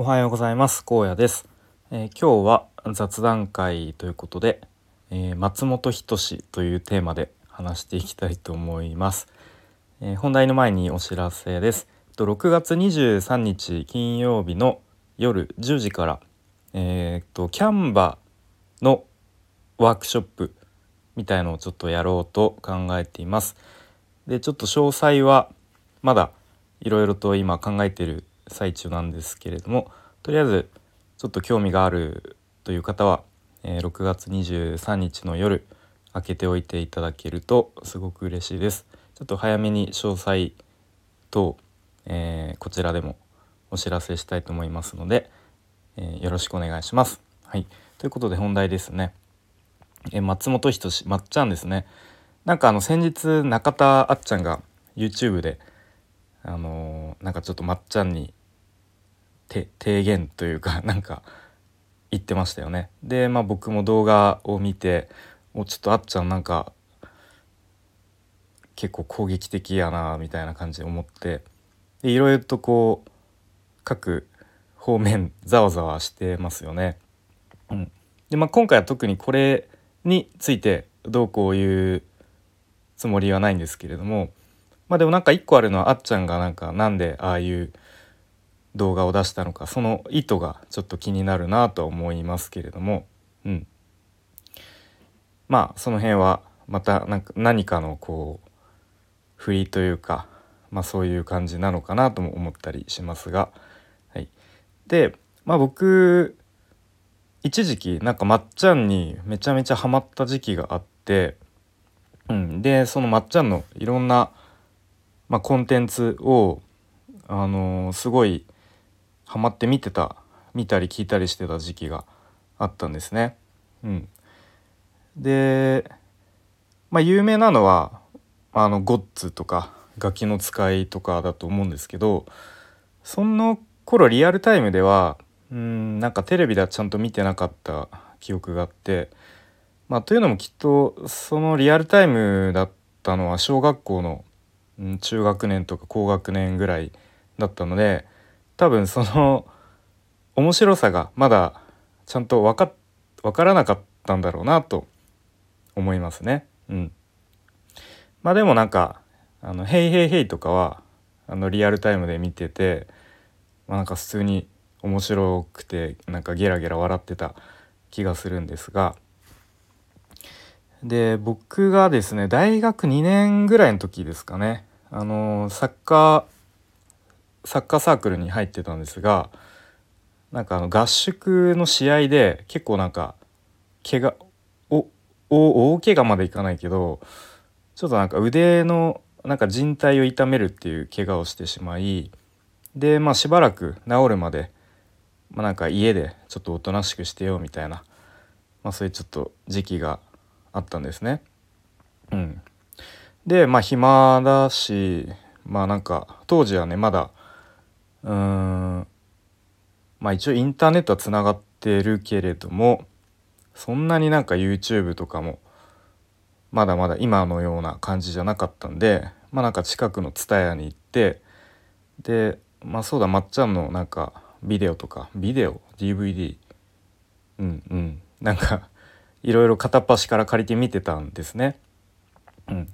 おはようございます。荒野です、えー、今日は雑談会ということで、えー、松本人志というテーマで話していきたいと思います、えー、本題の前にお知らせです。6月23日金曜日の夜10時からえー、とキャンバのワークショップみたいのをちょっとやろうと考えています。でちょっと詳細はまだいろいろと今考えている最中なんですけれどもとりあえずちょっと興味があるという方は、えー、6月23日の夜開けておいていただけるとすごく嬉しいです。ちょっと早めに詳細と、えー、こちらでもお知らせしたいと思いますので、えー、よろしくお願いします。はい、ということで本題ですね。え松本人志まっちゃんですね。なんかあの先日中田あっちゃんが YouTube であのー、なんかちょっとまっちゃんに提言というか なんか言ってましたよね。でまあ僕も動画を見ておちょっとあっちゃんなんか結構攻撃的やなみたいな感じで思ってでいろいろとこう各方面ざわざわしてますよね。うん、でまあ今回は特にこれについてどうこう言うつもりはないんですけれどもまあでもなんか一個あるのはあっちゃんがなんかなんでああいう動画を出したのかその意図がちょっと気になるなと思いますけれども、うん、まあその辺はまたなんか何かのこう振りというか、まあ、そういう感じなのかなとも思ったりしますが、はい、で、まあ、僕一時期なんかまっちゃんにめちゃめちゃハマった時期があって、うん、でそのまっちゃんのいろんな、まあ、コンテンツをあのー、すごいハマって見てた見たり聞いたりしてた時期があったんですね。うん、でまあ有名なのはあのゴッツとかガキの使いとかだと思うんですけどその頃リアルタイムではうんなんかテレビではちゃんと見てなかった記憶があって、まあ、というのもきっとそのリアルタイムだったのは小学校の、中学年とか高学年ぐらいだったので多分その面白さがまだちゃんと分か分からなかったんだろうなと思いますね。うん、まあでもなんか「あのヘイヘイヘイ」とかはあのリアルタイムで見てて、まあ、なんか普通に面白くてなんかゲラゲラ笑ってた気がするんですが。で僕がですね大学2年ぐらいの時ですかね。あのサッカーサッカーサークルに入ってたんですがなんかあの合宿の試合で結構なんか怪我おお大怪我までいかないけどちょっとなんか腕のなんか靭帯を痛めるっていう怪我をしてしまいでまあしばらく治るまで、まあ、なんか家でちょっとおとなしくしてよみたいな、まあ、そういうちょっと時期があったんですね。うん、でまあ暇だしまあなんか当時はねまだうん。まあ一応インターネットはつながってるけれどもそんなになんか YouTube とかもまだまだ今のような感じじゃなかったんでまあなんか近くの TSUTAYA に行ってでまあそうだまっちゃんのなんかビデオとかビデオ？DVD うんうん。なんかいろいろ片っ端から借りて見てたんですね。うん、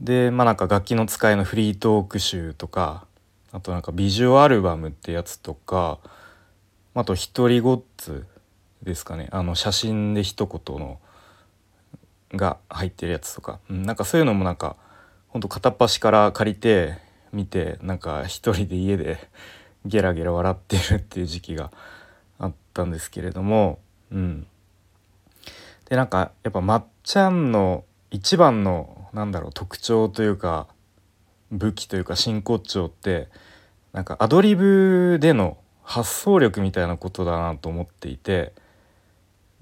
でまあなんか楽器の使いのフリートーク集とかあとなんかビジュアルバムってやつとかあと「独りごっつ」ですかね。あの写真で一言のが入ってるやつとか、うん、なんかそういうのもなんかほんと片っ端から借りて見てなんか一人で家で ゲラゲラ笑ってるっていう時期があったんですけれども。うん。でなんかやっぱまっちゃんの一番のなんだろう特徴というか武器というか真骨頂ってなんかアドリブでの発想力みたいなことだなと思っていて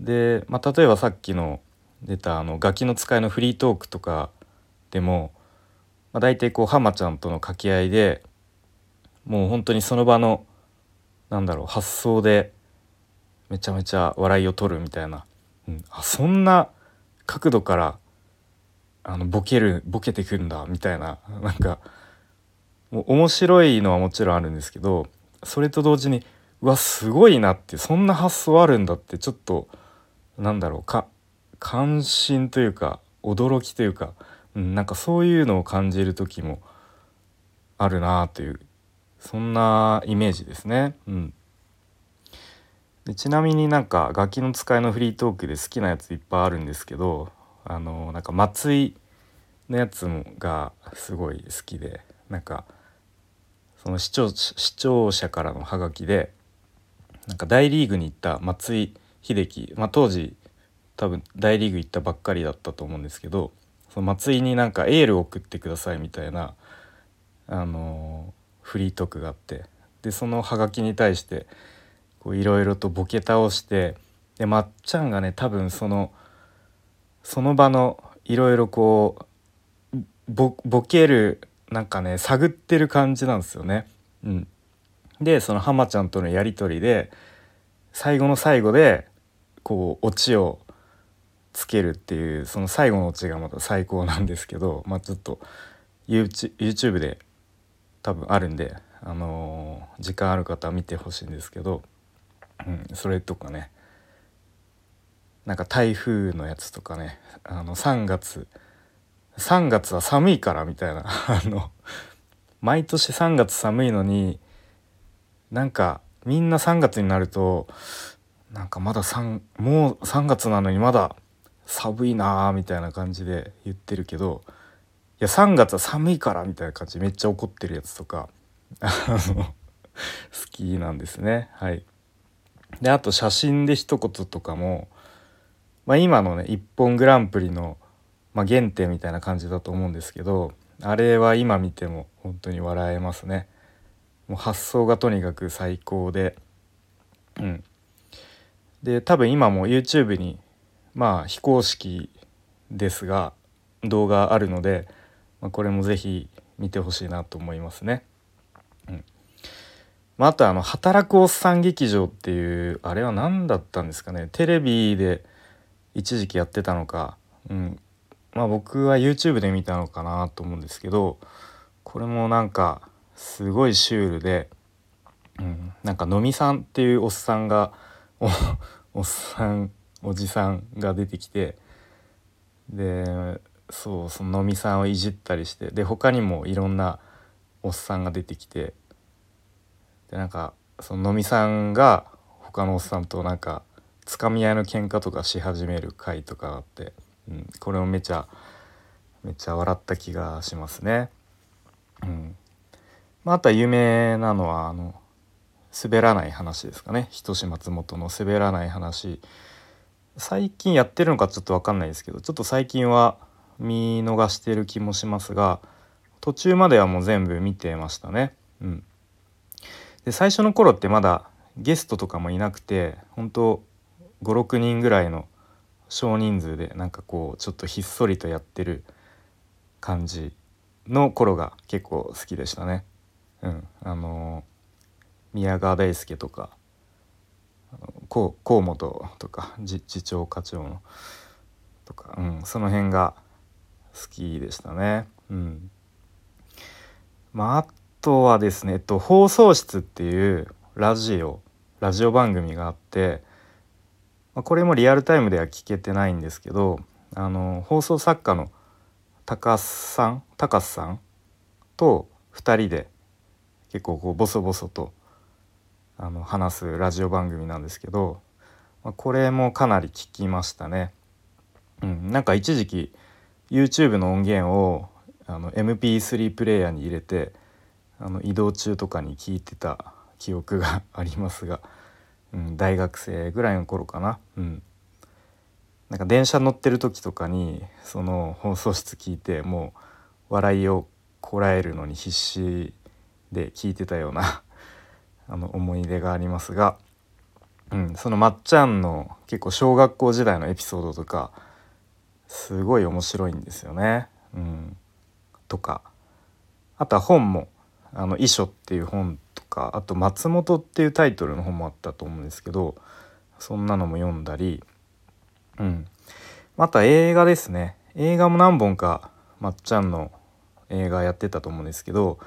で、まあ、例えばさっきの出たあのガキの使いのフリートークとかでも、まあ、大体こう浜ちゃんとの掛け合いでもう本当にその場のなんだろう発想でめちゃめちゃ笑いを取るみたいな、うん、あそんな角度からあのボケるボケてくんだみたいな。なんか面白いのはもちろんあるんですけどそれと同時にうわすごいなってそんな発想あるんだってちょっとなんだろうか関心というか驚きというか、うん、なんかそういうのを感じる時もあるなというそんなイメージですね。うん、でちなみになんか「ガキの使い」のフリートークで好きなやついっぱいあるんですけどあのなんか松井のやつがすごい好きでなんかその視聴視聴者からのハガキでなんか大リーグに行った松井秀喜、まあ、当時多分大リーグ行ったばっかりだったと思うんですけどその松井になんかエールを送ってくださいみたいなあのフリートークがあってでそのハガキに対していろいろとボケ倒してでまっちゃんがね多分そのその場のいろいろこうボケるなんかね探ってる感じなんですよね。うん、でその浜ちゃんとのやり取りで最後の最後でこうオチをつけるっていうその最後のオチがまた最高なんですけどまあちょっと YouTube で多分あるんで、あのー、時間ある方は見てほしいんですけど、うん、それとかねなんか台風のやつとかねあの3月3月は寒いからみたいな。あの毎年3月寒いのになんかみんな3月になるとなんかまだ3もう3月なのにまだ寒いなーみたいな感じで言ってるけどいや3月は寒いからみたいな感じめっちゃ怒ってるやつとか 好きなんですね。はい。であと写真で一言とかも、まあ、今のね「一本グランプリ」の、まあ、原点みたいな感じだと思うんですけどあれは今見ても本当に笑えますね。もう発想がとにかく最高で。うん。で多分今も YouTube にまあ非公式ですが動画あるので、まあ、これも是非見てほしいなと思いますね。うん。まあ、あとあの「働くおっさん劇場」っていうあれは何だったんですかね。テレビで一時期やってたのか、うん、まあ僕は YouTube で見たのかなと思うんですけどこれもなんかすごいシュールで、うん、なんかのみさんっていうおっさんが おっさんおじさんが出てきてでそうそののみさんをいじったりしてで他にもいろんなおっさんが出てきてでなんかそののみさんが他のおっさんとなんかつかみ合いの喧嘩とかし始める回とかあって、うん、これもめちゃめちゃ笑った気がしますね。うん。まあ、とは有名なのはあの滑らない話ですかね。人志松本の滑らない話。最近やってるのかちょっと分かんないですけどちょっと最近は見逃してる気もしますが途中まではもう全部見てましたね。うん、で最初の頃ってまだゲストとかもいなくて本当56人ぐらいの少人数でなんかこうちょっとひっそりとやってる感じの頃が結構好きでしたね。うん、あの宮川大輔とか河本とか次長課長のとか、うん、その辺が好きでしたね。うん、まああとはですね、えっと、放送室っていうラジオラジオ番組があって、ま、これもリアルタイムでは聞けてないんですけどあの放送作家の高須さん高須さんと2人で結構こうボソボソとあの話すラジオ番組なんですけど、まあ、これもかなり聞きましたね。うん、なんか一時期 YouTube の音源をあの MP3 プレーヤーに入れてあの移動中とかに聞いてた記憶がありますが、うん、大学生ぐらいの頃かな。うん、なんか電車乗ってる時とかにその放送室聞いてもう笑いをこらえるのに必死で聞いてたような あの思い出がありますが、うん、そのまっちゃんの結構小学校時代のエピソードとかすごい面白いんですよね。うん、とかあとは本も「あの遺書」っていう本とかあと「松本」っていうタイトルの本もあったと思うんですけどそんなのも読んだり、うん、あとは映画ですね。映画も何本かまっちゃんの映画やってたと思うんですけど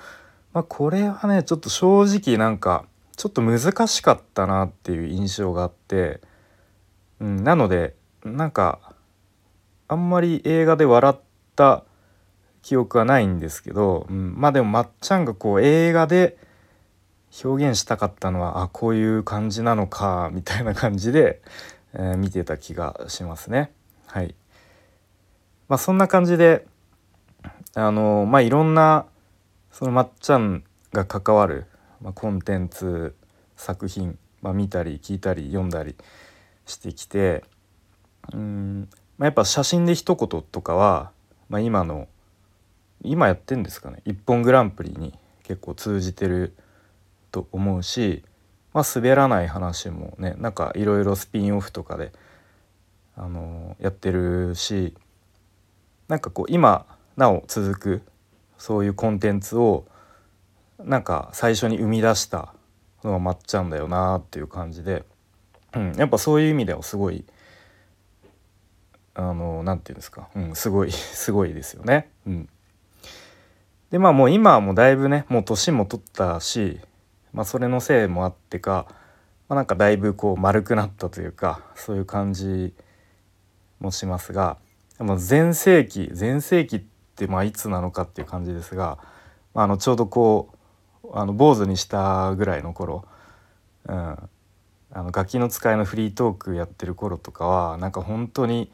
まあ、これはねちょっと正直なんかちょっと難しかったなっていう印象があって、うん、なのでなんかあんまり映画で笑った記憶はないんですけど、うん、まあでもまっちゃんがこう映画で表現したかったのはあこういう感じなのかみたいな感じで、えー、見てた気がしますね。はい、まあ、そんな感じであのまあいろんなそのまっちゃんが関わる、まあ、コンテンツ作品、まあ、見たり聞いたり読んだりしてきてうん、まあ、やっぱ写真で一言とかは、まあ、今の今やってんですかね「一本グランプリ」に結構通じてると思うし、まあ、滑らない話もねなんかいろいろスピンオフとかで、あのやってるしなんかこう今なお続くそういうコンテンツをなんか最初に生み出したのがまっちゃんだよなっていう感じで、うん、やっぱそういう意味ではすごいあの何て言うんですか、うん、すごい すごいですよね。うん、でまあもう今はもうだいぶねもう年も取ったし、まあ、それのせいもあってか、まあ、なんかだいぶこう丸くなったというかそういう感じもしますが全盛期全盛期ってまあいつなのかっていう感じですが、まあ、あのちょうどこうあの坊主にしたぐらいの頃、うん、あのガキの使いのフリートークやってる頃とかはなんか本当に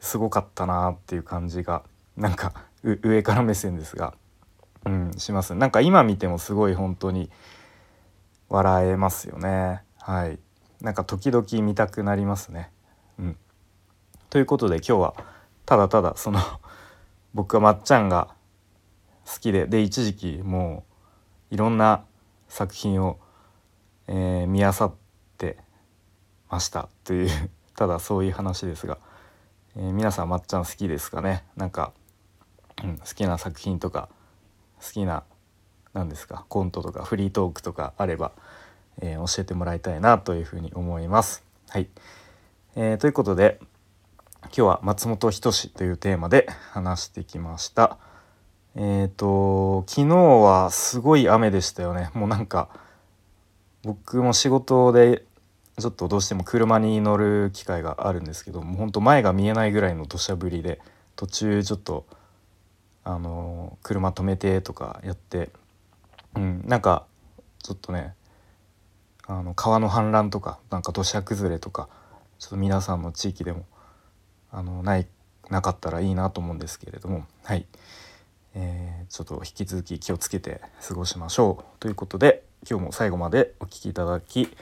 すごかったなっていう感じがなんか上から目線ですが、うん、します。なんか今見てもすごい本当に笑えますよね。はい。なんか時々見たくなりますね。うん。ということで今日はただただその 僕はまっちゃんが好きでで一時期もういろんな作品を、えー、見漁ってました。という ただそういう話ですが、えー、皆さんまっちゃん好きですかね？なんか、うん、好きな作品とか好きな何ですかコントとかフリートークとかあれば、えー、教えてもらいたいなというふうに思います。はい、えー、ということで今日は松本人志というテーマで話してきました。えっ、ー、と昨日はすごい雨でしたよね。もうなんか僕も仕事でちょっとどうしても車に乗る機会があるんですけどもうほんと前が見えないぐらいの土砂降りで途中ちょっとあの車止めてとかやってうんなんかちょっとねあの川の氾濫とかなんか土砂崩れとかちょっと皆さんの地域でもあのないなかったらいいなと思うんですけれどもはい、えー、ちょっと引き続き気をつけて過ごしましょう。ということで今日も最後までお聴きいただき、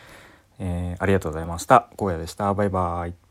えー、ありがとうございました。荒野でした。バイバイ。